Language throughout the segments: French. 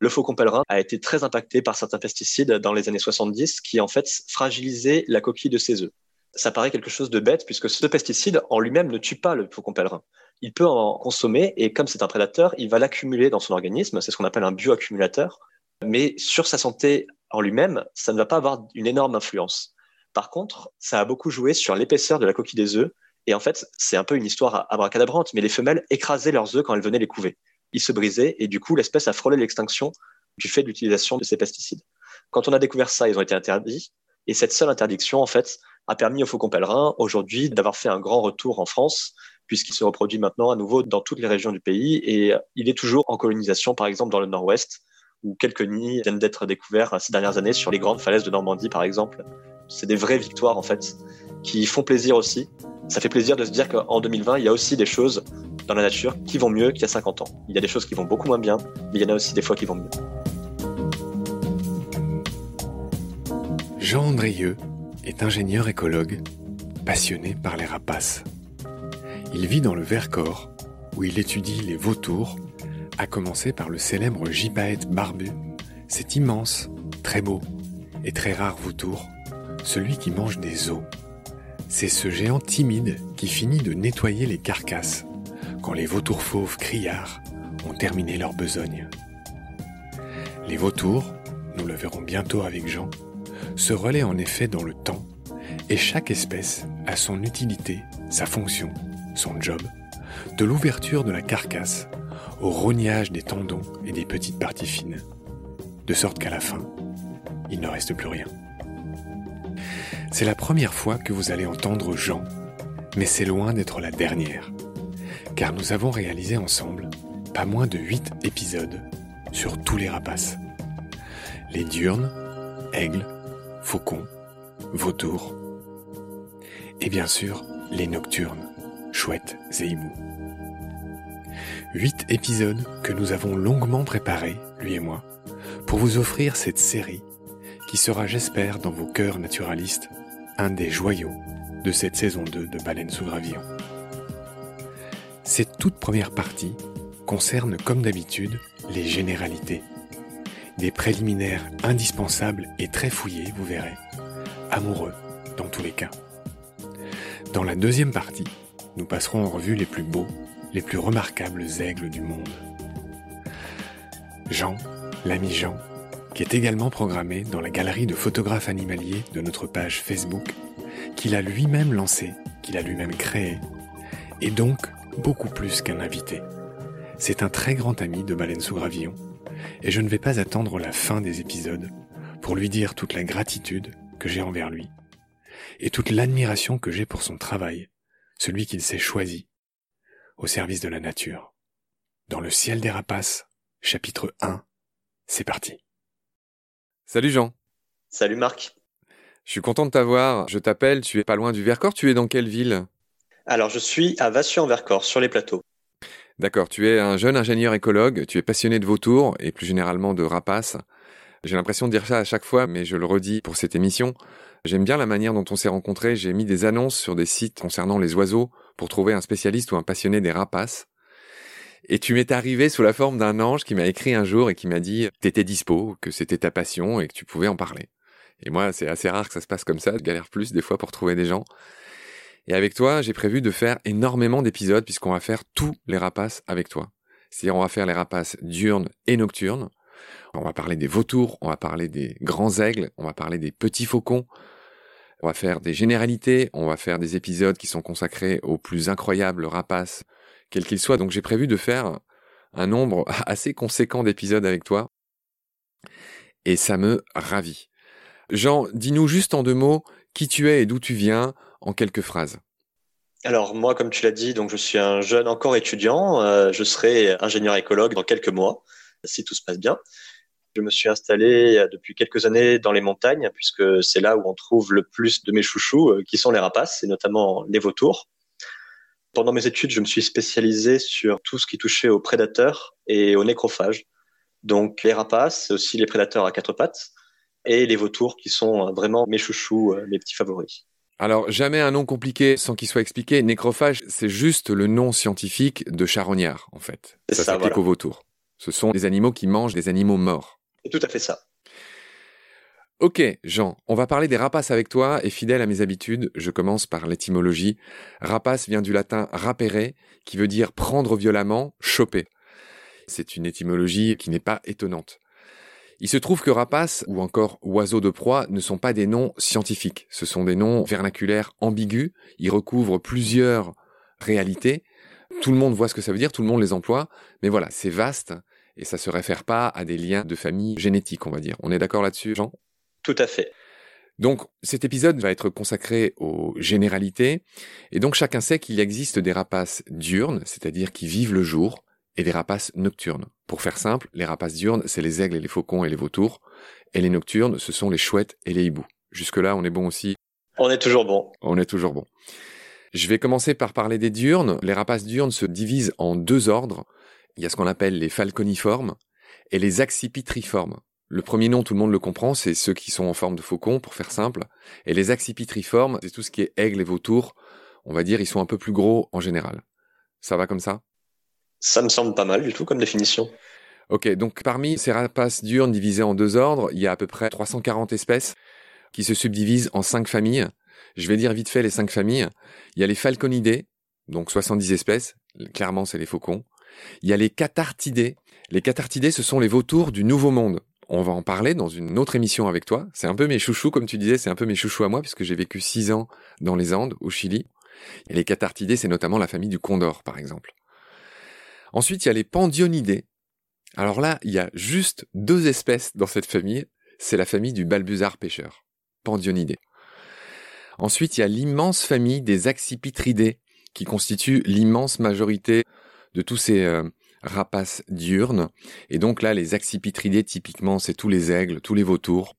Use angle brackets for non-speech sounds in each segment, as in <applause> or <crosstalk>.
Le faucon pèlerin a été très impacté par certains pesticides dans les années 70 qui en fait fragilisaient la coquille de ses œufs. Ça paraît quelque chose de bête puisque ce pesticide en lui-même ne tue pas le faucon pèlerin. Il peut en consommer et comme c'est un prédateur, il va l'accumuler dans son organisme. C'est ce qu'on appelle un bioaccumulateur. Mais sur sa santé en lui-même, ça ne va pas avoir une énorme influence. Par contre, ça a beaucoup joué sur l'épaisseur de la coquille des œufs. Et en fait, c'est un peu une histoire abracadabrante, mais les femelles écrasaient leurs œufs quand elles venaient les couver. Ils se brisaient et du coup, l'espèce a frôlé l'extinction du fait de l'utilisation de ces pesticides. Quand on a découvert ça, ils ont été interdits. Et cette seule interdiction, en fait, a permis au faucon pèlerin aujourd'hui d'avoir fait un grand retour en France, puisqu'il se reproduit maintenant à nouveau dans toutes les régions du pays. Et il est toujours en colonisation, par exemple, dans le nord-ouest, où quelques nids viennent d'être découverts ces dernières années sur les grandes falaises de Normandie, par exemple. C'est des vraies victoires, en fait, qui font plaisir aussi. Ça fait plaisir de se dire qu'en 2020, il y a aussi des choses dans la nature qui vont mieux qu'il y a 50 ans. Il y a des choses qui vont beaucoup moins bien, mais il y en a aussi des fois qui vont mieux. Jean Andrieux est ingénieur écologue, passionné par les rapaces. Il vit dans le Vercors, où il étudie les vautours, à commencer par le célèbre gypaète barbu, cet immense, très beau et très rare vautour, celui qui mange des os. C'est ce géant timide qui finit de nettoyer les carcasses quand les vautours fauves criards ont terminé leur besogne. Les vautours, nous le verrons bientôt avec Jean, se relaient en effet dans le temps et chaque espèce a son utilité, sa fonction, son job, de l'ouverture de la carcasse au rognage des tendons et des petites parties fines, de sorte qu'à la fin, il ne reste plus rien. C'est la première fois que vous allez entendre Jean, mais c'est loin d'être la dernière, car nous avons réalisé ensemble pas moins de 8 épisodes sur tous les rapaces. Les diurnes, aigles, faucons, vautours, et bien sûr les nocturnes, chouettes et hiboux. Huit épisodes que nous avons longuement préparés, lui et moi, pour vous offrir cette série qui sera, j'espère, dans vos cœurs naturalistes, un des joyaux de cette saison 2 de Baleine sous Gravillon. Cette toute première partie concerne, comme d'habitude, les généralités. Des préliminaires indispensables et très fouillés, vous verrez. Amoureux, dans tous les cas. Dans la deuxième partie, nous passerons en revue les plus beaux, les plus remarquables aigles du monde. Jean, l'ami Jean, qui est également programmé dans la galerie de photographes animaliers de notre page Facebook, qu'il a lui-même lancé, qu'il a lui-même créé, et donc beaucoup plus qu'un invité. C'est un très grand ami de Baleine sous Gravillon, et je ne vais pas attendre la fin des épisodes pour lui dire toute la gratitude que j'ai envers lui, et toute l'admiration que j'ai pour son travail, celui qu'il s'est choisi, au service de la nature. Dans le ciel des rapaces, chapitre 1, c'est parti. Salut Jean. Salut Marc. Je suis content de t'avoir. Je t'appelle, tu es pas loin du Vercors, tu es dans quelle ville? Alors je suis à Vassieux-en-Vercors, sur les plateaux. D'accord, tu es un jeune ingénieur écologue, tu es passionné de vautours et plus généralement de rapaces. J'ai l'impression de dire ça à chaque fois, mais je le redis pour cette émission. J'aime bien la manière dont on s'est rencontrés. J'ai mis des annonces sur des sites concernant les oiseaux pour trouver un spécialiste ou un passionné des rapaces. Et tu m'es arrivé sous la forme d'un ange qui m'a écrit un jour et qui m'a dit t'étais dispo, que c'était ta passion et que tu pouvais en parler. Et moi, c'est assez rare que ça se passe comme ça. Je galère plus des fois pour trouver des gens. Et avec toi, j'ai prévu de faire énormément d'épisodes puisqu'on va faire tous les rapaces avec toi. C'est-à-dire, on va faire les rapaces diurnes et nocturnes. On va parler des vautours, on va parler des grands aigles, on va parler des petits faucons. On va faire des généralités, on va faire des épisodes qui sont consacrés aux plus incroyables rapaces quel qu'il soit. Donc j'ai prévu de faire un nombre <laughs> assez conséquent d'épisodes avec toi. Et ça me ravit. Jean, dis-nous juste en deux mots qui tu es et d'où tu viens en quelques phrases. Alors moi, comme tu l'as dit, donc je suis un jeune encore étudiant. Euh, je serai ingénieur écologue dans quelques mois, si tout se passe bien. Je me suis installé depuis quelques années dans les montagnes, puisque c'est là où on trouve le plus de mes chouchous, euh, qui sont les rapaces, et notamment les vautours. Pendant mes études, je me suis spécialisé sur tout ce qui touchait aux prédateurs et aux nécrophages. Donc les rapaces, aussi les prédateurs à quatre pattes et les vautours qui sont vraiment mes chouchous, euh, mes petits favoris. Alors jamais un nom compliqué sans qu'il soit expliqué. Nécrophage, c'est juste le nom scientifique de charognard en fait. Ça, s'applique aux vautours. Ce sont des animaux qui mangent des animaux morts. C'est tout à fait ça. Ok, Jean, on va parler des rapaces avec toi, et fidèle à mes habitudes, je commence par l'étymologie. Rapace vient du latin rapere, qui veut dire prendre violemment, choper. C'est une étymologie qui n'est pas étonnante. Il se trouve que rapace ou encore oiseau de proie ne sont pas des noms scientifiques. Ce sont des noms vernaculaires ambigus. Ils recouvrent plusieurs réalités. Tout le monde voit ce que ça veut dire, tout le monde les emploie. Mais voilà, c'est vaste et ça se réfère pas à des liens de famille génétiques, on va dire. On est d'accord là-dessus, Jean? Tout à fait. Donc cet épisode va être consacré aux généralités, et donc chacun sait qu'il existe des rapaces diurnes, c'est-à-dire qui vivent le jour, et des rapaces nocturnes. Pour faire simple, les rapaces diurnes, c'est les aigles et les faucons et les vautours, et les nocturnes, ce sont les chouettes et les hiboux. Jusque-là, on est bon aussi On est toujours bon. On est toujours bon. Je vais commencer par parler des diurnes. Les rapaces diurnes se divisent en deux ordres. Il y a ce qu'on appelle les falconiformes et les accipitriformes. Le premier nom, tout le monde le comprend, c'est ceux qui sont en forme de faucon, pour faire simple. Et les accipitriformes, c'est tout ce qui est aigle et vautour. On va dire, ils sont un peu plus gros en général. Ça va comme ça? Ça me semble pas mal du tout comme définition. Ok, donc parmi ces rapaces diurnes divisés en deux ordres, il y a à peu près 340 espèces qui se subdivisent en cinq familles. Je vais dire vite fait les cinq familles. Il y a les falconidés, donc 70 espèces. Clairement, c'est les faucons. Il y a les cathartidés. Les cathartidés, ce sont les vautours du Nouveau Monde. On va en parler dans une autre émission avec toi. C'est un peu mes chouchous, comme tu disais, c'est un peu mes chouchous à moi, puisque j'ai vécu six ans dans les Andes, au Chili. Les cathartidés, c'est notamment la famille du condor, par exemple. Ensuite, il y a les pandionidés. Alors là, il y a juste deux espèces dans cette famille. C'est la famille du balbuzard pêcheur. Pandionidés. Ensuite, il y a l'immense famille des accipitridés, qui constitue l'immense majorité de tous ces euh, rapaces diurnes. Et donc là, les accipitridés, typiquement, c'est tous les aigles, tous les vautours.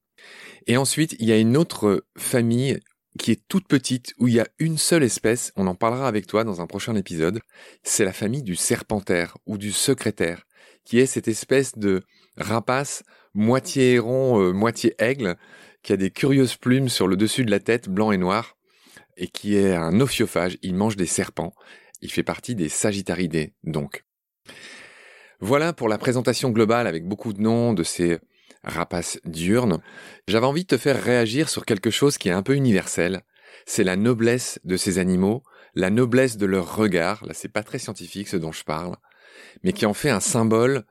Et ensuite, il y a une autre famille qui est toute petite, où il y a une seule espèce, on en parlera avec toi dans un prochain épisode, c'est la famille du serpentaire ou du secrétaire, qui est cette espèce de rapace moitié héron, euh, moitié aigle, qui a des curieuses plumes sur le dessus de la tête, blanc et noir, et qui est un ophiophage, il mange des serpents, il fait partie des Sagittaridés, donc. Voilà pour la présentation globale avec beaucoup de noms de ces rapaces diurnes. J'avais envie de te faire réagir sur quelque chose qui est un peu universel. C'est la noblesse de ces animaux, la noblesse de leur regard. Là, c'est pas très scientifique ce dont je parle, mais qui en fait un symbole,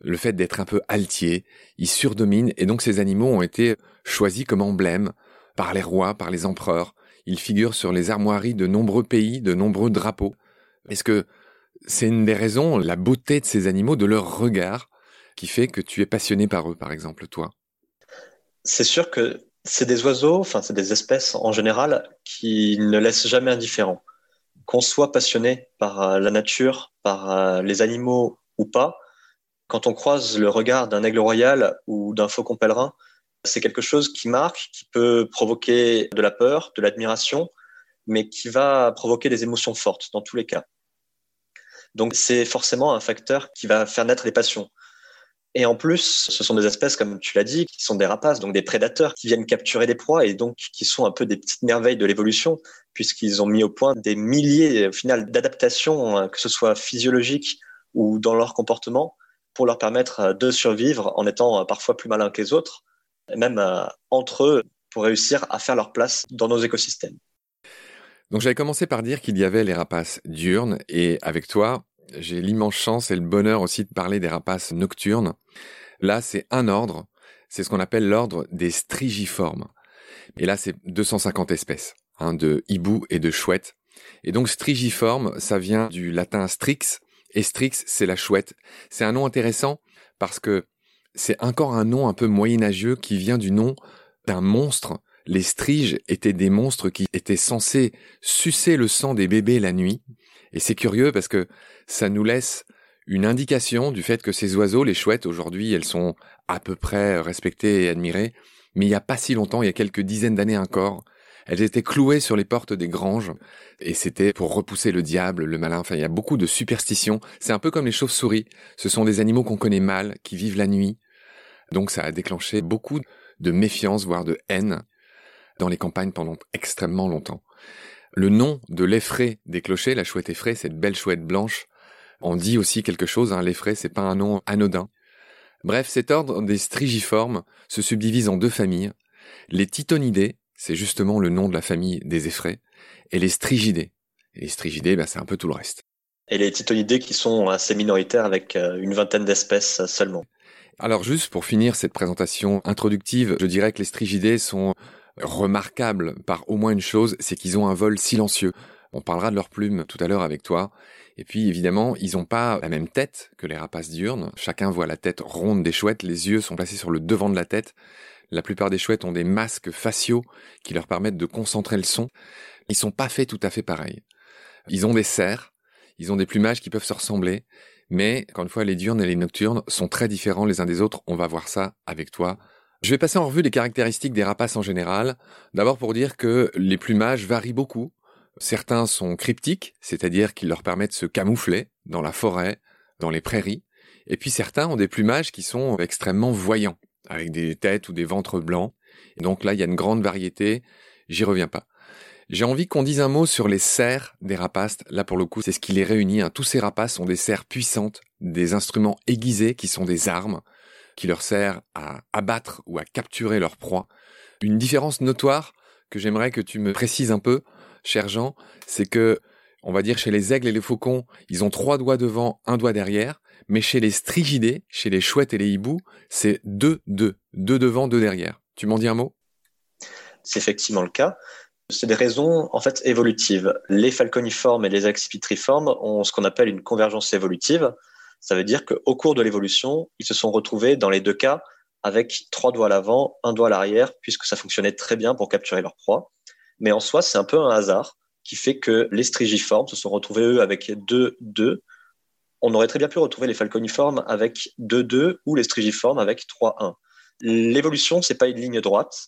le fait d'être un peu altier. Ils surdominent et donc ces animaux ont été choisis comme emblème par les rois, par les empereurs. Ils figurent sur les armoiries de nombreux pays, de nombreux drapeaux. Est-ce que c'est une des raisons, la beauté de ces animaux, de leur regard, qui fait que tu es passionné par eux, par exemple, toi C'est sûr que c'est des oiseaux, enfin, c'est des espèces en général qui ne laissent jamais indifférent. Qu'on soit passionné par euh, la nature, par euh, les animaux ou pas, quand on croise le regard d'un aigle royal ou d'un faucon pèlerin, c'est quelque chose qui marque, qui peut provoquer de la peur, de l'admiration, mais qui va provoquer des émotions fortes dans tous les cas. Donc c'est forcément un facteur qui va faire naître les passions. Et en plus, ce sont des espèces, comme tu l'as dit, qui sont des rapaces, donc des prédateurs qui viennent capturer des proies et donc qui sont un peu des petites merveilles de l'évolution, puisqu'ils ont mis au point des milliers, au final, d'adaptations, hein, que ce soit physiologiques ou dans leur comportement, pour leur permettre euh, de survivre en étant euh, parfois plus malins que les autres, même euh, entre eux, pour réussir à faire leur place dans nos écosystèmes. Donc j'avais commencé par dire qu'il y avait les rapaces diurnes et avec toi, j'ai l'immense chance et le bonheur aussi de parler des rapaces nocturnes. Là, c'est un ordre, c'est ce qu'on appelle l'ordre des strigiformes. Et là, c'est 250 espèces, hein, de hiboux et de chouettes. Et donc strigiforme, ça vient du latin strix, et strix, c'est la chouette. C'est un nom intéressant parce que c'est encore un nom un peu moyenâgeux qui vient du nom d'un monstre les striges étaient des monstres qui étaient censés sucer le sang des bébés la nuit. Et c'est curieux parce que ça nous laisse une indication du fait que ces oiseaux, les chouettes, aujourd'hui, elles sont à peu près respectées et admirées. Mais il n'y a pas si longtemps, il y a quelques dizaines d'années encore, elles étaient clouées sur les portes des granges et c'était pour repousser le diable, le malin. Enfin, il y a beaucoup de superstitions. C'est un peu comme les chauves-souris. Ce sont des animaux qu'on connaît mal, qui vivent la nuit. Donc ça a déclenché beaucoup de méfiance, voire de haine dans les campagnes pendant extrêmement longtemps. Le nom de l'effraie des clochers, la chouette effraie, cette belle chouette blanche, On dit aussi quelque chose, hein, l'effraie, c'est pas un nom anodin. Bref, cet ordre des strigiformes se subdivise en deux familles. Les titonidés, c'est justement le nom de la famille des effraies, et les strigidés. Et les strigidés, bah, c'est un peu tout le reste. Et les titonidés qui sont assez minoritaires avec euh, une vingtaine d'espèces seulement. Alors juste pour finir cette présentation introductive, je dirais que les strigidés sont remarquables par au moins une chose, c'est qu'ils ont un vol silencieux. On parlera de leurs plumes tout à l'heure avec toi. Et puis évidemment, ils n'ont pas la même tête que les rapaces diurnes. Chacun voit la tête ronde des chouettes, les yeux sont placés sur le devant de la tête. La plupart des chouettes ont des masques faciaux qui leur permettent de concentrer le son. Ils sont pas faits tout à fait pareils. Ils ont des serres, ils ont des plumages qui peuvent se ressembler, mais encore une fois, les diurnes et les nocturnes sont très différents les uns des autres. On va voir ça avec toi. Je vais passer en revue les caractéristiques des rapaces en général. D'abord pour dire que les plumages varient beaucoup. Certains sont cryptiques, c'est-à-dire qu'ils leur permettent de se camoufler dans la forêt, dans les prairies. Et puis certains ont des plumages qui sont extrêmement voyants, avec des têtes ou des ventres blancs. Et donc là, il y a une grande variété. J'y reviens pas. J'ai envie qu'on dise un mot sur les serres des rapaces. Là, pour le coup, c'est ce qui les réunit. Hein. Tous ces rapaces sont des serres puissantes, des instruments aiguisés qui sont des armes, qui leur servent à abattre ou à capturer leur proie. Une différence notoire que j'aimerais que tu me précises un peu, cher Jean, c'est que, on va dire chez les aigles et les faucons, ils ont trois doigts devant, un doigt derrière, mais chez les strigidés, chez les chouettes et les hiboux, c'est deux, deux, deux devant, deux derrière. Tu m'en dis un mot? C'est effectivement le cas. C'est des raisons en fait évolutives. Les falconiformes et les accipitriformes ont ce qu'on appelle une convergence évolutive. Ça veut dire qu'au cours de l'évolution, ils se sont retrouvés dans les deux cas avec trois doigts à l'avant, un doigt à l'arrière, puisque ça fonctionnait très bien pour capturer leur proie. Mais en soi, c'est un peu un hasard qui fait que les strigiformes se sont retrouvés, eux, avec deux, deux. On aurait très bien pu retrouver les falconiformes avec deux, deux ou les strigiformes avec trois, un. L'évolution, c'est pas une ligne droite,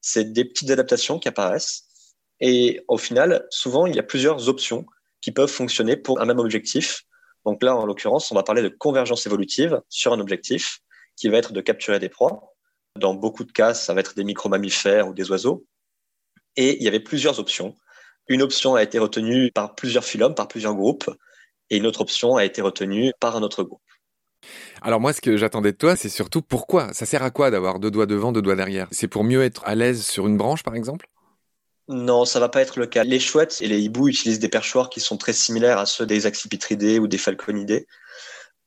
c'est des petites adaptations qui apparaissent. Et au final, souvent, il y a plusieurs options qui peuvent fonctionner pour un même objectif. Donc là, en l'occurrence, on va parler de convergence évolutive sur un objectif qui va être de capturer des proies. Dans beaucoup de cas, ça va être des micro-mammifères ou des oiseaux. Et il y avait plusieurs options. Une option a été retenue par plusieurs phylums, par plusieurs groupes, et une autre option a été retenue par un autre groupe. Alors moi, ce que j'attendais de toi, c'est surtout pourquoi Ça sert à quoi d'avoir deux doigts devant, deux doigts derrière? C'est pour mieux être à l'aise sur une branche, par exemple? Non, ça va pas être le cas. Les chouettes et les hiboux utilisent des perchoirs qui sont très similaires à ceux des accipitridés ou des falconidés.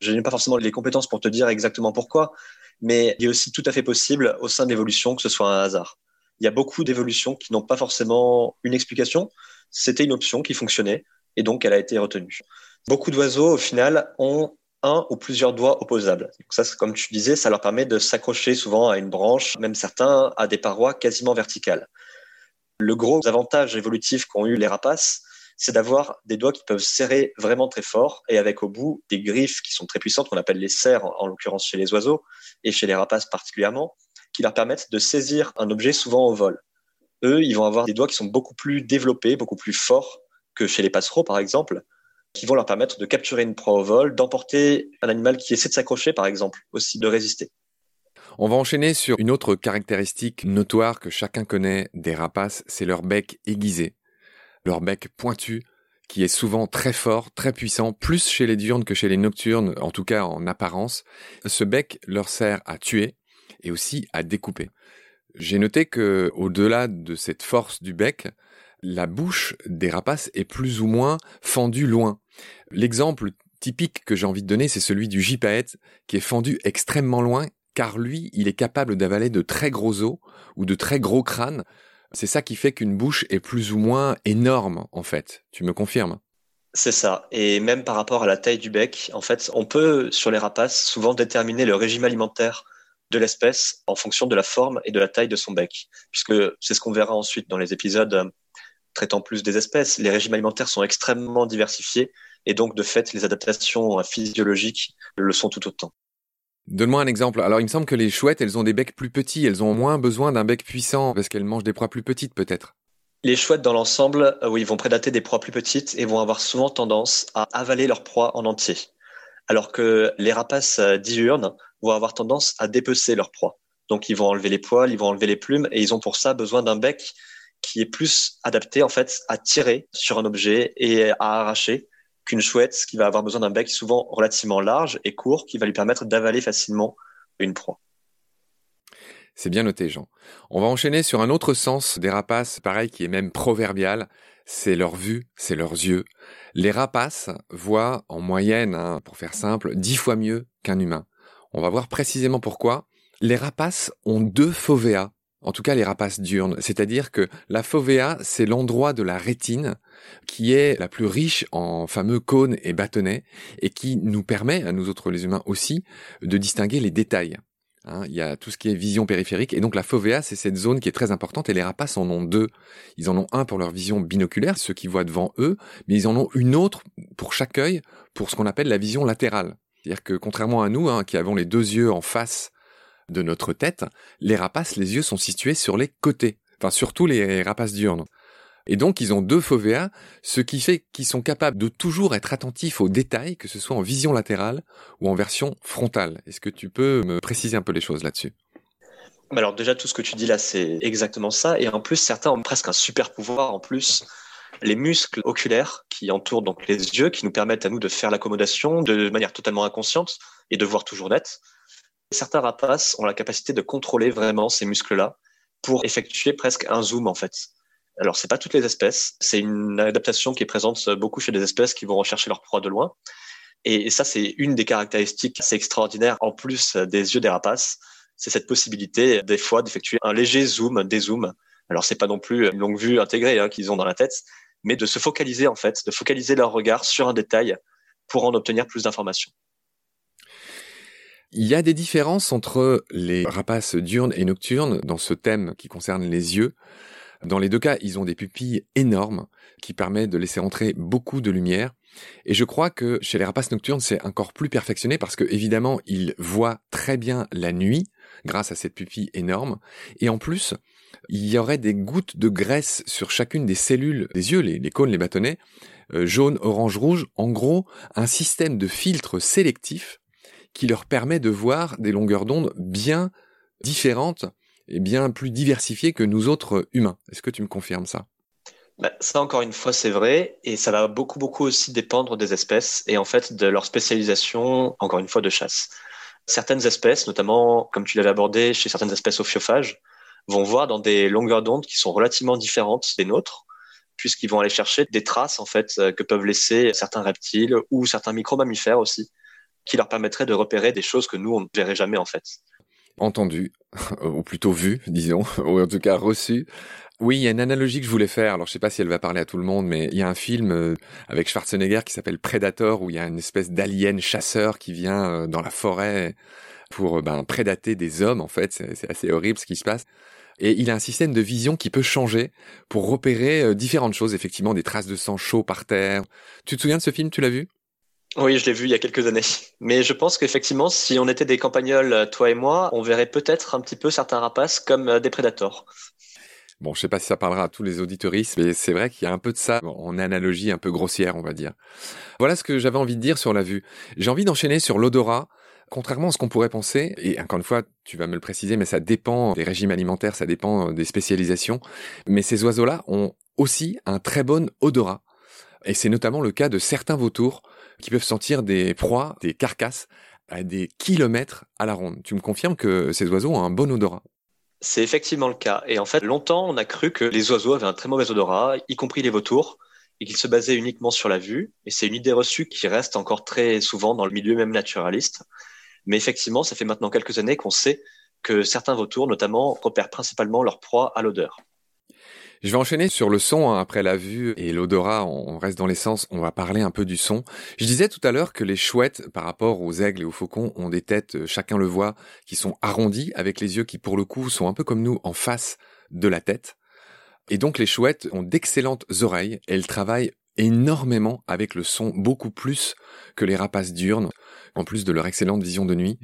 Je n'ai pas forcément les compétences pour te dire exactement pourquoi, mais il est aussi tout à fait possible au sein de l'évolution que ce soit un hasard. Il y a beaucoup d'évolutions qui n'ont pas forcément une explication. C'était une option qui fonctionnait et donc elle a été retenue. Beaucoup d'oiseaux, au final, ont un ou plusieurs doigts opposables. Ça, comme tu disais, ça leur permet de s'accrocher souvent à une branche, même certains à des parois quasiment verticales. Le gros avantage évolutif qu'ont eu les rapaces, c'est d'avoir des doigts qui peuvent serrer vraiment très fort et avec au bout des griffes qui sont très puissantes, qu'on appelle les serres en, l'occurrence chez les oiseaux et chez les rapaces particulièrement, qui leur permettent de saisir un objet souvent au vol. Eux, ils vont avoir des doigts qui sont beaucoup plus développés, beaucoup plus forts que chez les passereaux par exemple, qui vont leur permettre de capturer une proie au vol, d'emporter un animal qui essaie de s'accrocher par exemple, aussi de résister. On va enchaîner sur une autre caractéristique notoire que chacun connaît des rapaces, c'est leur bec aiguisé. Leur bec pointu, qui est souvent très fort, très puissant, plus chez les diurnes que chez les nocturnes, en tout cas en apparence. Ce bec leur sert à tuer et aussi à découper. J'ai noté que, au-delà de cette force du bec, la bouche des rapaces est plus ou moins fendue loin. L'exemple typique que j'ai envie de donner, c'est celui du gypaète, qui est fendu extrêmement loin car lui, il est capable d'avaler de très gros os ou de très gros crânes. C'est ça qui fait qu'une bouche est plus ou moins énorme, en fait. Tu me confirmes? C'est ça. Et même par rapport à la taille du bec, en fait, on peut, sur les rapaces, souvent déterminer le régime alimentaire de l'espèce en fonction de la forme et de la taille de son bec. Puisque c'est ce qu'on verra ensuite dans les épisodes euh, traitant plus des espèces. Les régimes alimentaires sont extrêmement diversifiés et donc, de fait, les adaptations physiologiques le sont tout autant. Donne-moi un exemple. Alors, il me semble que les chouettes, elles ont des becs plus petits. Elles ont moins besoin d'un bec puissant parce qu'elles mangent des proies plus petites, peut-être. Les chouettes, dans l'ensemble, euh, oui, vont prédater des proies plus petites et vont avoir souvent tendance à avaler leur proie en entier. Alors que les rapaces euh, diurnes vont avoir tendance à dépecer leur proie. Donc, ils vont enlever les poils, ils vont enlever les plumes et ils ont pour ça besoin d'un bec qui est plus adapté, en fait, à tirer sur un objet et à arracher qu'une chouette qui va avoir besoin d'un bec souvent relativement large et court qui va lui permettre d'avaler facilement une proie. C'est bien noté, Jean. On va enchaîner sur un autre sens des rapaces, pareil, qui est même proverbial. C'est leur vue, c'est leurs yeux. Les rapaces voient en moyenne, hein, pour faire simple, dix fois mieux qu'un humain. On va voir précisément pourquoi. Les rapaces ont deux fovéas, en tout cas les rapaces diurnes, c'est-à-dire que la fovea, c'est l'endroit de la rétine qui est la plus riche en fameux cônes et bâtonnets et qui nous permet, à nous autres les humains aussi, de distinguer les détails. Hein, il y a tout ce qui est vision périphérique. Et donc la fovea, c'est cette zone qui est très importante. Et les rapaces en ont deux. Ils en ont un pour leur vision binoculaire, ceux qui voient devant eux, mais ils en ont une autre pour chaque œil, pour ce qu'on appelle la vision latérale. C'est-à-dire que contrairement à nous, hein, qui avons les deux yeux en face de notre tête, les rapaces, les yeux sont situés sur les côtés. Enfin, surtout les rapaces diurnes. Et donc, ils ont deux fovéas, ce qui fait qu'ils sont capables de toujours être attentifs aux détails, que ce soit en vision latérale ou en version frontale. Est-ce que tu peux me préciser un peu les choses là-dessus? Alors déjà, tout ce que tu dis là, c'est exactement ça. Et en plus, certains ont presque un super pouvoir. En plus, les muscles oculaires qui entourent donc les yeux, qui nous permettent à nous de faire l'accommodation de manière totalement inconsciente et de voir toujours net. Certains rapaces ont la capacité de contrôler vraiment ces muscles-là pour effectuer presque un zoom en fait. Alors, c'est pas toutes les espèces. C'est une adaptation qui est présente beaucoup chez des espèces qui vont rechercher leur proie de loin. Et ça, c'est une des caractéristiques assez extraordinaires, en plus des yeux des rapaces. C'est cette possibilité, des fois, d'effectuer un léger zoom, des zooms. Alors, c'est pas non plus une longue vue intégrée hein, qu'ils ont dans la tête, mais de se focaliser, en fait, de focaliser leur regard sur un détail pour en obtenir plus d'informations. Il y a des différences entre les rapaces diurnes et nocturnes dans ce thème qui concerne les yeux. Dans les deux cas, ils ont des pupilles énormes qui permettent de laisser entrer beaucoup de lumière. Et je crois que chez les rapaces nocturnes, c'est encore plus perfectionné parce que évidemment, ils voient très bien la nuit grâce à cette pupille énorme. Et en plus, il y aurait des gouttes de graisse sur chacune des cellules des yeux, les, cônes, les bâtonnets, euh, jaune, orange, rouge. En gros, un système de filtre sélectif qui leur permet de voir des longueurs d'onde bien différentes est bien plus diversifié que nous autres humains. Est-ce que tu me confirmes ça? Bah, ça, encore une fois, c'est vrai, et ça va beaucoup, beaucoup aussi dépendre des espèces et en fait de leur spécialisation, encore une fois, de chasse. Certaines espèces, notamment, comme tu l'avais abordé, chez certaines espèces ophiophages, vont voir dans des longueurs d'onde qui sont relativement différentes des nôtres, puisqu'ils vont aller chercher des traces, en fait, euh, que peuvent laisser certains reptiles ou certains micro-mammifères aussi, qui leur permettraient de repérer des choses que nous, on ne verrait jamais, en fait entendu, <laughs> ou plutôt vu, <laughs> disons, ou en tout cas reçu. Oui, il y a une analogie que je voulais faire. Alors, je sais pas si elle va parler à tout le monde, mais il y a un film euh, avec Schwarzenegger qui s'appelle Predator, où il y a une espèce d'alien chasseur qui vient euh, dans la forêt pour euh, ben, prédater des hommes. En fait, c'est assez horrible ce qui se passe. Et il a un système de vision qui peut changer pour repérer différentes choses, effectivement, des traces de sang chaud par terre. Tu te souviens de ce film? Tu l'as vu? Oui, je l'ai vu il y a quelques années. Mais je pense qu'effectivement, si on était des campagnols, euh, toi et moi, on verrait peut-être un petit peu certains rapaces comme euh, des prédateurs. Bon, je sais pas si ça parlera à tous les auditoristes, mais c'est vrai qu'il y a un peu de ça en analogie un peu grossière, on va dire. Voilà ce que j'avais envie de dire sur la vue. J'ai envie d'enchaîner sur l'odorat. Contrairement à ce qu'on pourrait penser, et encore une fois, tu vas me le préciser, mais ça dépend des régimes alimentaires, ça dépend euh, des spécialisations, mais ces oiseaux-là ont aussi un très bon odorat. Et c'est notamment le cas de certains vautours qui peuvent sentir des proies, des carcasses à des kilomètres à la ronde. Tu me confirmes que ces oiseaux ont un bon odorat C'est effectivement le cas. Et en fait, longtemps, on a cru que les oiseaux avaient un très mauvais odorat, y compris les vautours, et qu'ils se basaient uniquement sur la vue. Et c'est une idée reçue qui reste encore très souvent dans le milieu même naturaliste. Mais effectivement, ça fait maintenant quelques années qu'on sait que certains vautours, notamment, repèrent principalement leur proie à l'odeur. Je vais enchaîner sur le son hein, après la vue et l'odorat. On reste dans l'essence. On va parler un peu du son. Je disais tout à l'heure que les chouettes, par rapport aux aigles et aux faucons, ont des têtes, euh, chacun le voit, qui sont arrondies avec les yeux qui, pour le coup, sont un peu comme nous en face de la tête. Et donc les chouettes ont d'excellentes oreilles. Elles travaillent énormément avec le son, beaucoup plus que les rapaces diurnes, en plus de leur excellente vision de nuit.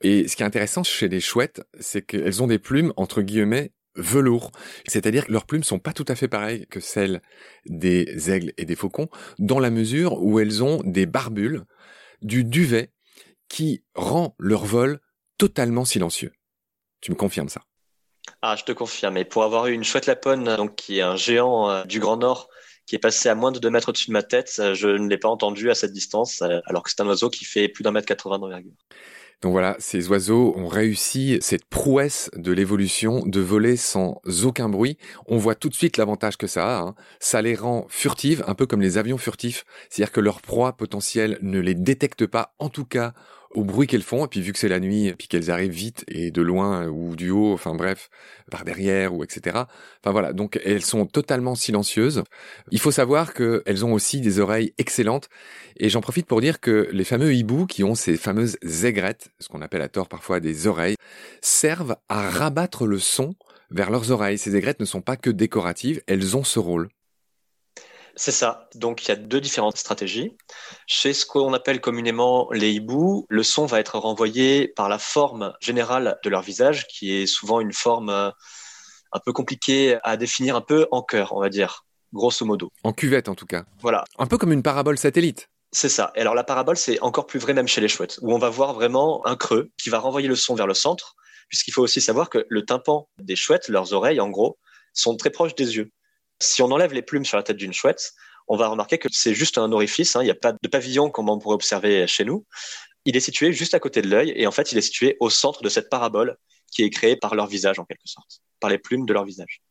Et ce qui est intéressant chez les chouettes, c'est qu'elles ont des plumes, entre guillemets, velours. C'est-à-dire que leurs plumes sont pas tout à fait pareilles que celles des aigles et des faucons, dans la mesure où elles ont des barbules, du duvet, qui rend leur vol totalement silencieux. Tu me confirmes ça? Ah, je te confirme. Et pour avoir eu une chouette lapone, qui est un géant euh, du Grand Nord, qui est passé à moins de 2 mètres au-dessus de ma tête. Je ne l'ai pas entendu à cette distance, alors que c'est un oiseau qui fait plus d'un mètre 80 d'envergure. Donc voilà, ces oiseaux ont réussi cette prouesse de l'évolution de voler sans aucun bruit. On voit tout de suite l'avantage que ça a. Hein. Ça les rend furtives, un peu comme les avions furtifs. C'est-à-dire que leur proie potentielle ne les détecte pas, en tout cas au bruit qu'elles font, et puis vu que c'est la nuit, puis qu'elles arrivent vite et de loin ou du haut, enfin bref, par derrière ou etc. Enfin voilà, donc elles sont totalement silencieuses. Il faut savoir qu'elles ont aussi des oreilles excellentes, et j'en profite pour dire que les fameux hiboux qui ont ces fameuses aigrettes, ce qu'on appelle à tort parfois des oreilles, servent à rabattre le son vers leurs oreilles. Ces aigrettes ne sont pas que décoratives, elles ont ce rôle. C'est ça. Donc il y a deux différentes stratégies. Chez ce qu'on appelle communément les hiboux, le son va être renvoyé par la forme générale de leur visage, qui est souvent une forme euh, un peu compliquée à définir, un peu en cœur, on va dire, grosso modo. En cuvette en tout cas. Voilà. Un peu comme une parabole satellite. C'est ça. Et alors la parabole, c'est encore plus vrai même chez les chouettes, où on va voir vraiment un creux qui va renvoyer le son vers le centre, puisqu'il faut aussi savoir que le tympan des chouettes, leurs oreilles en gros, sont très proches des yeux. Si on enlève les plumes sur la tête d'une chouette, on va remarquer que c'est juste un orifice. Hein. Il n'y a pas de pavillon comme on pourrait observer chez nous. Il est situé juste à côté de l'œil et en fait, il est situé au centre de cette parabole qui est créée par leur visage en quelque sorte, par les plumes de leur visage.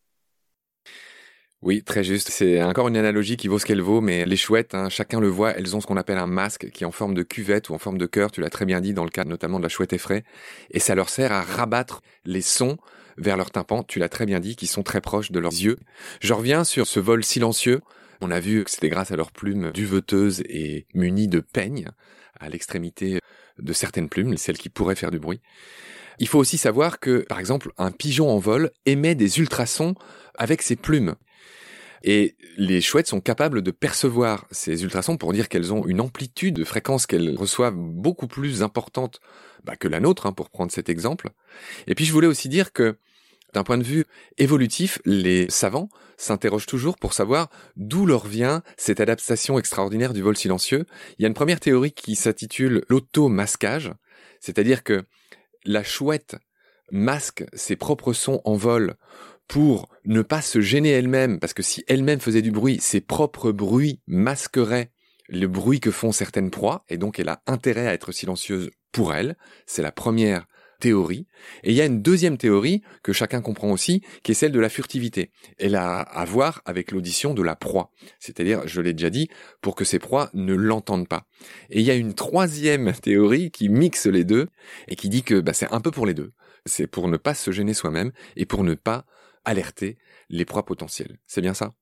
Oui, très juste. C'est encore une analogie qui vaut ce qu'elle vaut, mais les chouettes, hein, chacun le voit, elles ont ce qu'on appelle un masque qui est en forme de cuvette ou en forme de cœur, tu l'as très bien dit dans le cas notamment de la chouette effraie, et ça leur sert à rabattre les sons vers leur tympan, tu l'as très bien dit, qui sont très proches de leurs yeux. Je reviens sur ce vol silencieux. On a vu que c'était grâce à leurs plumes duveteuses et munies de peignes à l'extrémité de certaines plumes, celles qui pourraient faire du bruit. Il faut aussi savoir que, par exemple, un pigeon en vol émet des ultrasons avec ses plumes. Et les chouettes sont capables de percevoir ces ultrasons pour dire qu'elles ont une amplitude de fréquence qu'elles reçoivent beaucoup plus importante bah, que la nôtre, hein, pour prendre cet exemple. Et puis je voulais aussi dire que d'un point de vue évolutif, les savants s'interrogent toujours pour savoir d'où leur vient cette adaptation extraordinaire du vol silencieux. Il y a une première théorie qui s'intitule l'auto-masquage, c'est-à-dire que la chouette masque ses propres sons en vol pour ne pas se gêner elle-même, parce que si elle-même faisait du bruit, ses propres bruits masqueraient le bruit que font certaines proies, et donc elle a intérêt à être silencieuse pour elle. C'est la première théorie. Et il y a une deuxième théorie que chacun comprend aussi, qui est celle de la furtivité. Elle a à voir avec l'audition de la proie. C'est-à-dire, je l'ai déjà dit, pour que ces proies ne l'entendent pas. Et il y a une troisième <laughs> théorie qui mixe les deux et qui dit que bah, c'est un peu pour les deux. C'est pour ne pas se gêner soi-même et pour ne pas alerter les proies potentielles. C'est bien ça?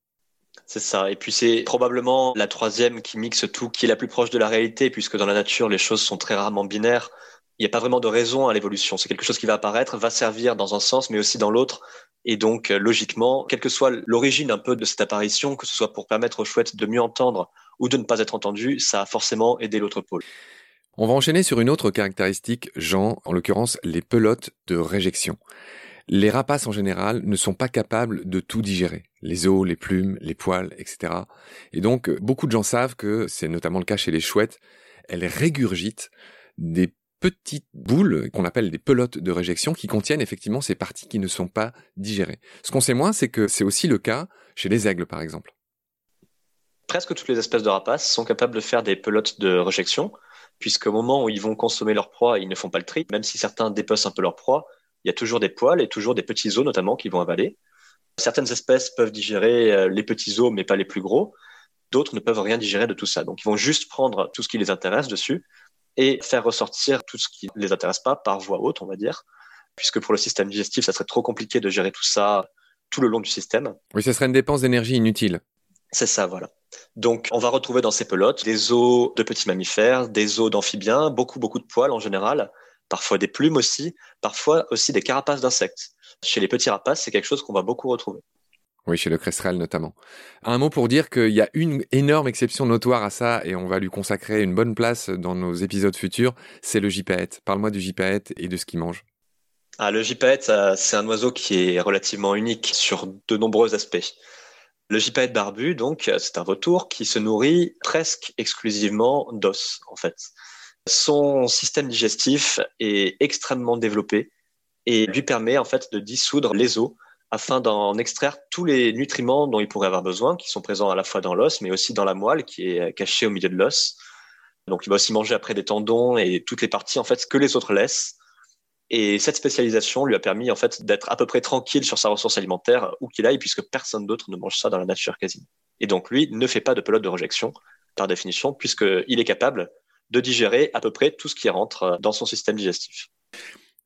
C'est ça. Et puis c'est probablement la troisième qui mixe tout, qui est la plus proche de la réalité, puisque dans la nature, les choses sont très rarement binaires. Il n'y a pas vraiment de raison à l'évolution. C'est quelque chose qui va apparaître, va servir dans un sens, mais aussi dans l'autre. Et donc, euh, logiquement, quelle que soit l'origine un peu de cette apparition, que ce soit pour permettre aux chouettes de mieux entendre ou de ne pas être entendues, ça a forcément aidé l'autre pôle. On va enchaîner sur une autre caractéristique, Jean, en l'occurrence les pelotes de réjection. Les rapaces en général ne sont pas capables de tout digérer. Les os, les plumes, les poils, etc. Et donc, beaucoup de gens savent que c'est notamment le cas chez les chouettes. Elles régurgitent des petites boules qu'on appelle des pelotes de réjection qui contiennent effectivement ces parties qui ne sont pas digérées. Ce qu'on sait moins, c'est que c'est aussi le cas chez les aigles, par exemple. Presque toutes les espèces de rapaces sont capables de faire des pelotes de réjection, puisqu'au moment où ils vont consommer leur proie, ils ne font pas le tri, même si certains dépecent un peu leur proie, il y a toujours des poils et toujours des petits os notamment qui vont avaler. Certaines espèces peuvent digérer euh, les petits os mais pas les plus gros. D'autres ne peuvent rien digérer de tout ça. Donc ils vont juste prendre tout ce qui les intéresse dessus et faire ressortir tout ce qui ne les intéresse pas par voie haute, on va dire. Puisque pour le système digestif, ça serait trop compliqué de gérer tout ça tout le long du système. Oui, ça serait une dépense d'énergie inutile. C'est ça, voilà. Donc, on va retrouver dans ces pelotes des os de petits mammifères, des os d'amphibiens, beaucoup, beaucoup de poils en général, parfois des plumes aussi, parfois aussi des carapaces d'insectes. Chez les petits rapaces, c'est quelque chose qu'on va beaucoup retrouver. Oui, chez le cresserelle notamment. Un mot pour dire qu'il y a une énorme exception notoire à ça, et on va lui consacrer une bonne place dans nos épisodes futurs, c'est le gypaète. Parle-moi du gypaète et de ce qu'il mange. Ah, le gypaète, c'est un oiseau qui est relativement unique sur de nombreux aspects. Le gypaète barbu, donc, c'est un vautour qui se nourrit presque exclusivement d'os, en fait. Son système digestif est extrêmement développé et lui permet en fait de dissoudre les os afin d'en extraire tous les nutriments dont il pourrait avoir besoin, qui sont présents à la fois dans l'os, mais aussi dans la moelle qui est cachée au milieu de l'os. Donc il va aussi manger après des tendons et toutes les parties en fait que les autres laissent. Et cette spécialisation lui a permis en fait d'être à peu près tranquille sur sa ressource alimentaire où qu'il aille, puisque personne d'autre ne mange ça dans la nature quasiment. Et donc lui ne fait pas de pelote de rejection par définition, puisqu'il est capable de digérer à peu près tout ce qui rentre dans son système digestif.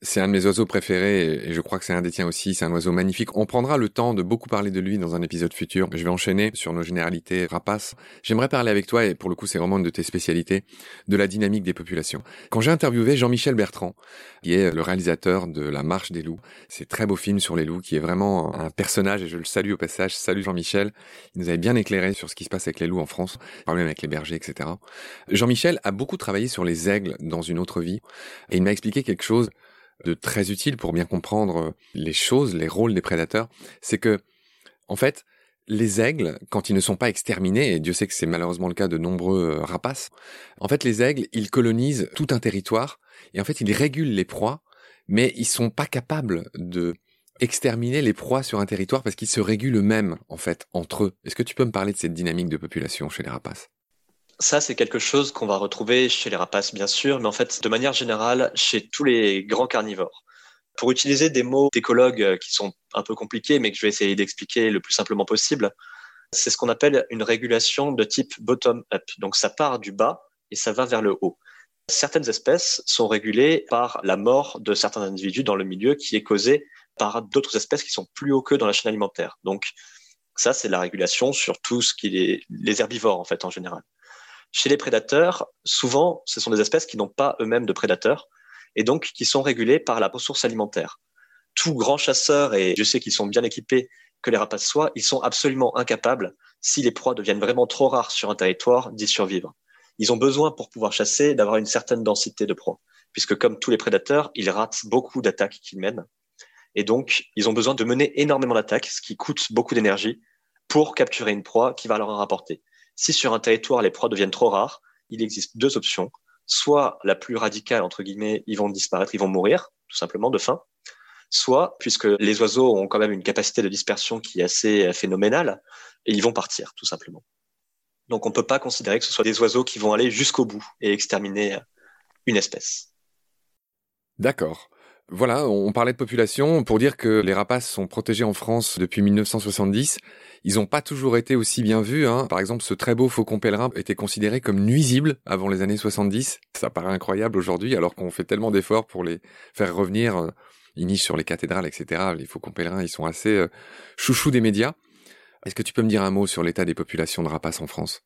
C'est un de mes oiseaux préférés et je crois que c'est un des tiens aussi. C'est un oiseau magnifique. On prendra le temps de beaucoup parler de lui dans un épisode futur. Je vais enchaîner sur nos généralités rapaces. J'aimerais parler avec toi, et pour le coup c'est vraiment une de tes spécialités, de la dynamique des populations. Quand j'ai interviewé Jean-Michel Bertrand, qui est le réalisateur de La Marche des loups, c'est très beau film sur les loups, qui est vraiment un personnage, et je le salue au passage. Salut Jean-Michel. Il nous avait bien éclairé sur ce qui se passe avec les loups en France, problème avec les bergers, etc. Jean-Michel a beaucoup travaillé sur les aigles dans une autre vie, et il m'a expliqué quelque chose de très utile pour bien comprendre les choses, les rôles des prédateurs, c'est que, en fait, les aigles, quand ils ne sont pas exterminés, et Dieu sait que c'est malheureusement le cas de nombreux euh, rapaces, en fait, les aigles, ils colonisent tout un territoire, et en fait, ils régulent les proies, mais ils sont pas capables de exterminer les proies sur un territoire parce qu'ils se régulent eux-mêmes, en fait, entre eux. Est-ce que tu peux me parler de cette dynamique de population chez les rapaces? Ça, c'est quelque chose qu'on va retrouver chez les rapaces, bien sûr, mais en fait, de manière générale, chez tous les grands carnivores. Pour utiliser des mots d'écologues euh, qui sont un peu compliqués, mais que je vais essayer d'expliquer le plus simplement possible, c'est ce qu'on appelle une régulation de type bottom-up. Donc, ça part du bas et ça va vers le haut. Certaines espèces sont régulées par la mort de certains individus dans le milieu qui est causée par d'autres espèces qui sont plus haut que dans la chaîne alimentaire. Donc, ça, c'est la régulation sur tout ce qui est les herbivores, en fait, en général. Chez les prédateurs, souvent, ce sont des espèces qui n'ont pas eux-mêmes de prédateurs et donc qui sont régulées par la ressource alimentaire. Tout grand chasseur, et je sais qu'ils sont bien équipés que les rapaces soient, ils sont absolument incapables, si les proies deviennent vraiment trop rares sur un territoire, d'y survivre. Ils ont besoin, pour pouvoir chasser, d'avoir une certaine densité de proies, puisque comme tous les prédateurs, ils ratent beaucoup d'attaques qu'ils mènent. Et donc, ils ont besoin de mener énormément d'attaques, ce qui coûte beaucoup d'énergie, pour capturer une proie qui va leur en rapporter. Si sur un territoire les proies deviennent trop rares, il existe deux options. Soit la plus radicale, entre guillemets, ils vont disparaître, ils vont mourir, tout simplement, de faim. Soit, puisque les oiseaux ont quand même une capacité de dispersion qui est assez phénoménale, et ils vont partir, tout simplement. Donc on ne peut pas considérer que ce soit des oiseaux qui vont aller jusqu'au bout et exterminer une espèce. D'accord. Voilà, on parlait de population pour dire que les rapaces sont protégés en France depuis 1970. Ils n'ont pas toujours été aussi bien vus. Hein. Par exemple, ce très beau faucon pèlerin était considéré comme nuisible avant les années 70. Ça paraît incroyable aujourd'hui, alors qu'on fait tellement d'efforts pour les faire revenir. Euh, ils nichent sur les cathédrales, etc. Les faucons pèlerins, ils sont assez euh, chouchous des médias. Est-ce que tu peux me dire un mot sur l'état des populations de rapaces en France?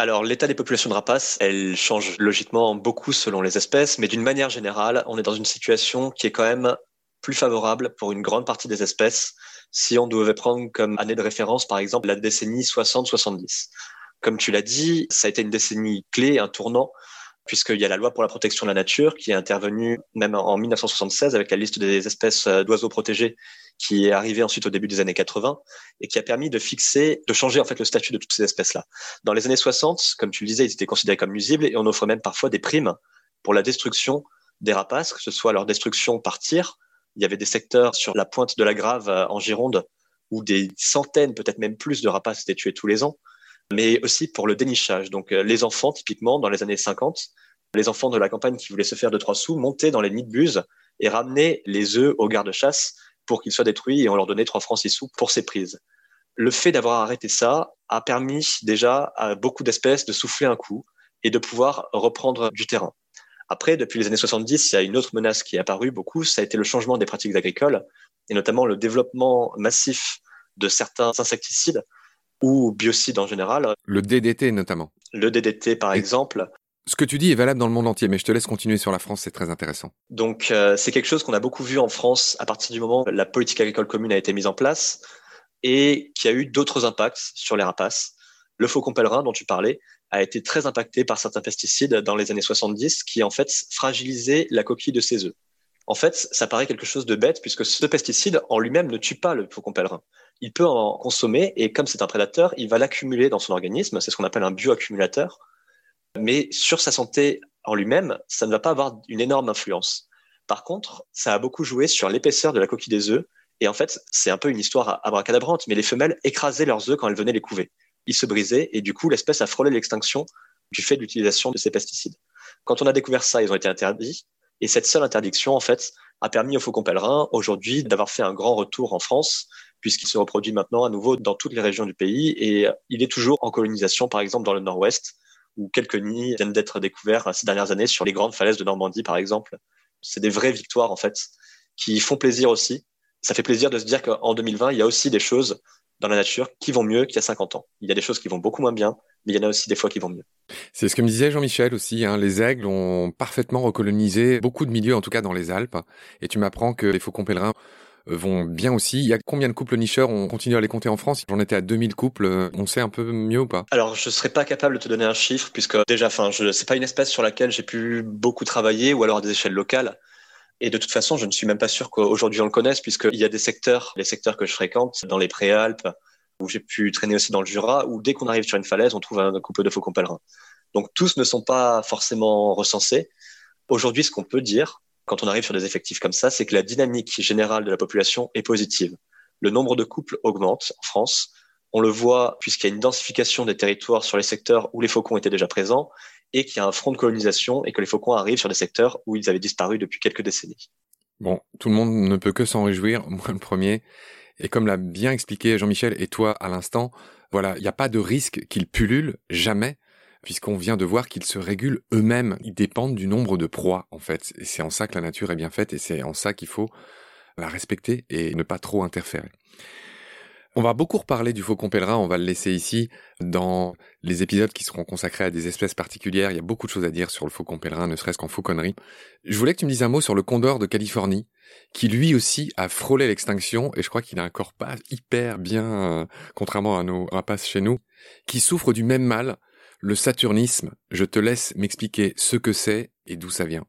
Alors, l'état des populations de rapaces, elle change logiquement beaucoup selon les espèces, mais d'une manière générale, on est dans une situation qui est quand même plus favorable pour une grande partie des espèces si on devait prendre comme année de référence, par exemple, la décennie 60-70. Comme tu l'as dit, ça a été une décennie clé, un tournant, puisqu'il y a la loi pour la protection de la nature qui est intervenue même en 1976 avec la liste des espèces d'oiseaux protégés qui est arrivé ensuite au début des années 80 et qui a permis de fixer, de changer en fait le statut de toutes ces espèces-là. Dans les années 60, comme tu le disais, ils étaient considérés comme nuisibles et on offre même parfois des primes pour la destruction des rapaces, que ce soit leur destruction par tir. Il y avait des secteurs sur la pointe de la Grave euh, en Gironde où des centaines, peut-être même plus de rapaces étaient tués tous les ans, mais aussi pour le dénichage. Donc euh, les enfants, typiquement, dans les années 50, les enfants de la campagne qui voulaient se faire de trois sous montaient dans les nids de buse et ramenaient les œufs aux gardes-chasse pour qu'ils soient détruits et on leur donnait 3 francs 6 sous pour ces prises. Le fait d'avoir arrêté ça a permis déjà à beaucoup d'espèces de souffler un coup et de pouvoir reprendre du terrain. Après, depuis les années 70, il y a une autre menace qui est apparue beaucoup, ça a été le changement des pratiques agricoles et notamment le développement massif de certains insecticides ou biocides en général. Le DDT notamment. Le DDT par exemple, ce que tu dis est valable dans le monde entier, mais je te laisse continuer sur la France, c'est très intéressant. Donc euh, c'est quelque chose qu'on a beaucoup vu en France à partir du moment où la politique agricole commune a été mise en place et qui a eu d'autres impacts sur les rapaces. Le faucon pèlerin dont tu parlais a été très impacté par certains pesticides dans les années 70 qui en fait fragilisaient la coquille de ses œufs. En fait, ça paraît quelque chose de bête puisque ce pesticide en lui-même ne tue pas le faucon pèlerin. Il peut en consommer et comme c'est un prédateur, il va l'accumuler dans son organisme. C'est ce qu'on appelle un bioaccumulateur mais sur sa santé en lui-même, ça ne va pas avoir une énorme influence. Par contre, ça a beaucoup joué sur l'épaisseur de la coquille des œufs Et en fait, c'est un peu une histoire abracadabrante, mais les femelles écrasaient leurs œufs quand elles venaient les couver. Ils se brisaient et du coup, l'espèce a frôlé l'extinction du fait de l'utilisation de ces pesticides. Quand on a découvert ça, ils ont été interdits. Et cette seule interdiction, en fait, a permis au faucon pèlerin aujourd'hui d'avoir fait un grand retour en France, puisqu'il se reproduit maintenant à nouveau dans toutes les régions du pays. Et il est toujours en colonisation, par exemple, dans le nord-ouest, où quelques nids viennent d'être découverts ces dernières années sur les grandes falaises de Normandie, par exemple. C'est des vraies victoires, en fait, qui font plaisir aussi. Ça fait plaisir de se dire qu'en 2020, il y a aussi des choses dans la nature qui vont mieux qu'il y a 50 ans. Il y a des choses qui vont beaucoup moins bien, mais il y en a aussi des fois qui vont mieux. C'est ce que me disait Jean-Michel aussi. Hein. Les aigles ont parfaitement recolonisé beaucoup de milieux, en tout cas dans les Alpes. Et tu m'apprends que les faucons pèlerins vont bien aussi. Il y a combien de couples nicheurs? On continue à les compter en France? J'en étais à 2000 couples. On sait un peu mieux ou pas? Alors, je ne serais pas capable de te donner un chiffre, puisque déjà, enfin, je, c'est pas une espèce sur laquelle j'ai pu beaucoup travailler, ou alors à des échelles locales. Et de toute façon, je ne suis même pas sûr qu'aujourd'hui on le connaisse, puisqu'il y a des secteurs, les secteurs que je fréquente, dans les Préalpes, où j'ai pu traîner aussi dans le Jura, où dès qu'on arrive sur une falaise, on trouve un couple de faucons pèlerins. Donc tous ne sont pas forcément recensés. Aujourd'hui, ce qu'on peut dire, quand on arrive sur des effectifs comme ça, c'est que la dynamique générale de la population est positive. Le nombre de couples augmente en France. On le voit puisqu'il y a une densification des territoires sur les secteurs où les faucons étaient déjà présents et qu'il y a un front de colonisation et que les faucons arrivent sur des secteurs où ils avaient disparu depuis quelques décennies. Bon, tout le monde ne peut que s'en réjouir, <laughs> moi le premier. Et comme l'a bien expliqué Jean-Michel et toi à l'instant, voilà, il n'y a pas de risque qu'ils pullulent, jamais, puisqu'on vient de voir qu'ils se régulent eux-mêmes. Ils dépendent du nombre de proies, en fait. Et c'est en ça que la nature est bien faite et c'est en ça qu'il faut la respecter et ne pas trop interférer. On va beaucoup reparler du faucon pèlerin, on va le laisser ici dans les épisodes qui seront consacrés à des espèces particulières. Il y a beaucoup de choses à dire sur le faucon pèlerin, ne serait-ce qu'en fauconnerie. Je voulais que tu me dises un mot sur le condor de Californie, qui lui aussi a frôlé l'extinction, et je crois qu'il a un corps pas hyper bien, euh, contrairement à nos rapaces chez nous, qui souffre du même mal, le saturnisme. Je te laisse m'expliquer ce que c'est et d'où ça vient.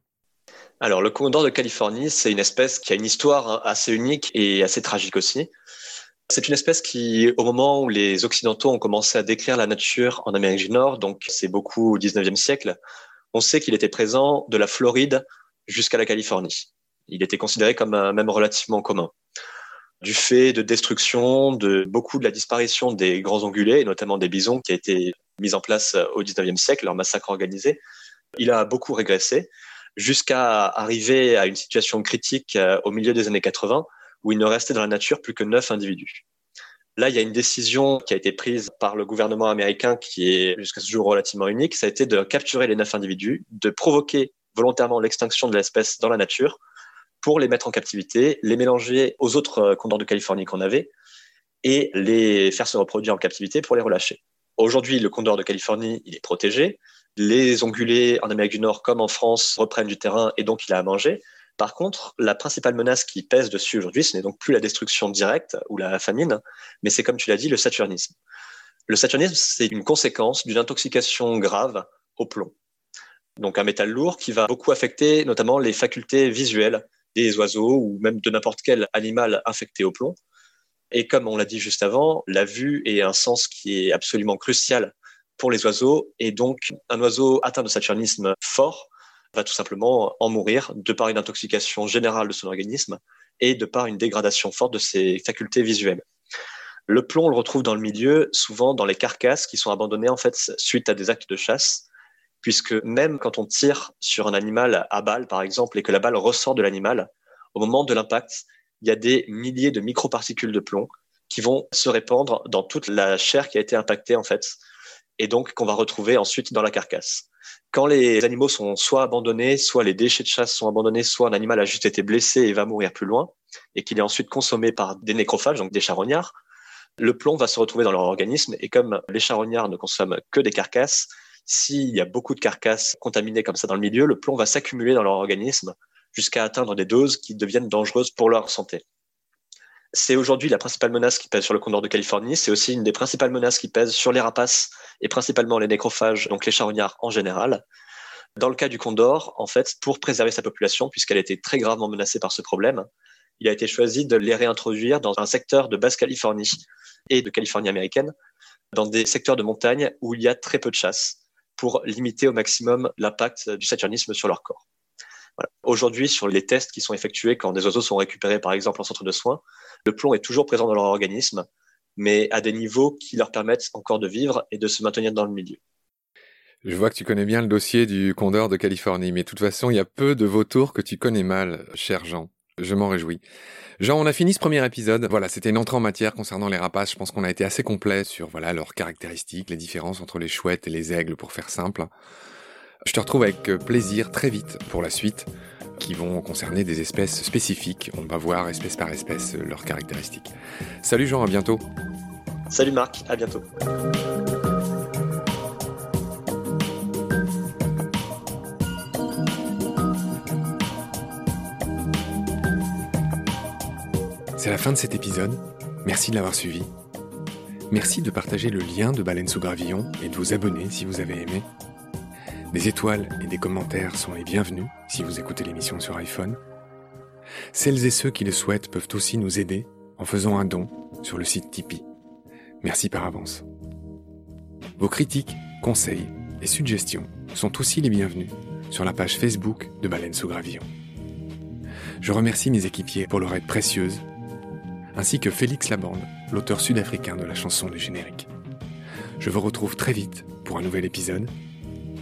Alors, le condor de Californie, c'est une espèce qui a une histoire assez unique et assez tragique aussi. C'est une espèce qui, au moment où les Occidentaux ont commencé à décrire la nature en Amérique du Nord, donc c'est beaucoup au 19e siècle, on sait qu'il était présent de la Floride jusqu'à la Californie. Il était considéré comme un même relativement commun. Du fait de destruction, de beaucoup de la disparition des grands ongulés, et notamment des bisons, qui a été mise en place au 19e siècle, leur massacre organisé, il a beaucoup régressé jusqu'à arriver à une situation critique euh, au milieu des années 80 où il ne restait dans la nature plus que neuf individus. Là, il y a une décision qui a été prise par le gouvernement américain qui est jusqu'à ce jour relativement unique. Ça a été de capturer les neuf individus, de provoquer volontairement l'extinction de l'espèce dans la nature pour les mettre en captivité, les mélanger aux autres euh, condors de Californie qu'on avait et les faire se reproduire en captivité pour les relâcher. Aujourd'hui, le condor de Californie, il est protégé. Les ongulés en Amérique du Nord comme en France reprennent du terrain et donc il a à manger. Par contre, la principale menace qui pèse dessus aujourd'hui, ce n'est donc plus la destruction directe ou la famine, mais c'est comme tu l'as dit, le saturnisme. Le saturnisme, c'est une conséquence d'une intoxication grave au plomb. Donc un métal lourd qui va beaucoup affecter notamment les facultés visuelles des oiseaux ou même de n'importe quel animal infecté au plomb. Et comme on l'a dit juste avant, la vue est un sens qui est absolument crucial pour les oiseaux. Et donc, un oiseau atteint de saturnisme fort va tout simplement en mourir de par une intoxication générale de son organisme et de par une dégradation forte de ses facultés visuelles. Le plomb, on le retrouve dans le milieu, souvent dans les carcasses qui sont abandonnées en fait suite à des actes de chasse, puisque même quand on tire sur un animal à balle, par exemple, et que la balle ressort de l'animal, au moment de l'impact, il y a des milliers de microparticules de plomb qui vont se répandre dans toute la chair qui a été impactée en fait, et donc qu'on va retrouver ensuite dans la carcasse. Quand les animaux sont soit abandonnés, soit les déchets de chasse sont abandonnés, soit un animal a juste été blessé et va mourir plus loin, et qu'il est ensuite consommé par des nécrophages, donc des charognards, le plomb va se retrouver dans leur organisme, et comme les charognards ne consomment que des carcasses, s'il y a beaucoup de carcasses contaminées comme ça dans le milieu, le plomb va s'accumuler dans leur organisme jusqu'à atteindre des doses qui deviennent dangereuses pour leur santé. C'est aujourd'hui la principale menace qui pèse sur le condor de Californie. C'est aussi une des principales menaces qui pèsent sur les rapaces et principalement les nécrophages, donc les charognards en général. Dans le cas du condor, en fait, pour préserver sa population, puisqu'elle était très gravement menacée par ce problème, il a été choisi de les réintroduire dans un secteur de Basse-Californie et de Californie américaine, dans des secteurs de montagne où il y a très peu de chasse, pour limiter au maximum l'impact du saturnisme sur leur corps. Aujourd'hui, sur les tests qui sont effectués quand des oiseaux sont récupérés, par exemple, en centre de soins, le plomb est toujours présent dans leur organisme, mais à des niveaux qui leur permettent encore de vivre et de se maintenir dans le milieu. Je vois que tu connais bien le dossier du condor de Californie, mais de toute façon, il y a peu de vautours que tu connais mal, cher Jean. Je m'en réjouis. Jean, on a fini ce premier épisode. Voilà, c'était une entrée en matière concernant les rapaces. Je pense qu'on a été assez complet sur voilà leurs caractéristiques, les différences entre les chouettes et les aigles, pour faire simple. Je te retrouve avec plaisir très vite pour la suite, qui vont concerner des espèces spécifiques. On va voir espèce par espèce leurs caractéristiques. Salut Jean, à bientôt. Salut Marc, à bientôt. C'est la fin de cet épisode. Merci de l'avoir suivi. Merci de partager le lien de Baleine sous Gravillon et de vous abonner si vous avez aimé. Des étoiles et des commentaires sont les bienvenus si vous écoutez l'émission sur iPhone. Celles et ceux qui le souhaitent peuvent aussi nous aider en faisant un don sur le site Tipeee. Merci par avance. Vos critiques, conseils et suggestions sont aussi les bienvenus sur la page Facebook de Baleine sous Gravillon. Je remercie mes équipiers pour leur aide précieuse ainsi que Félix Labande, l'auteur sud-africain de la chanson du générique. Je vous retrouve très vite pour un nouvel épisode.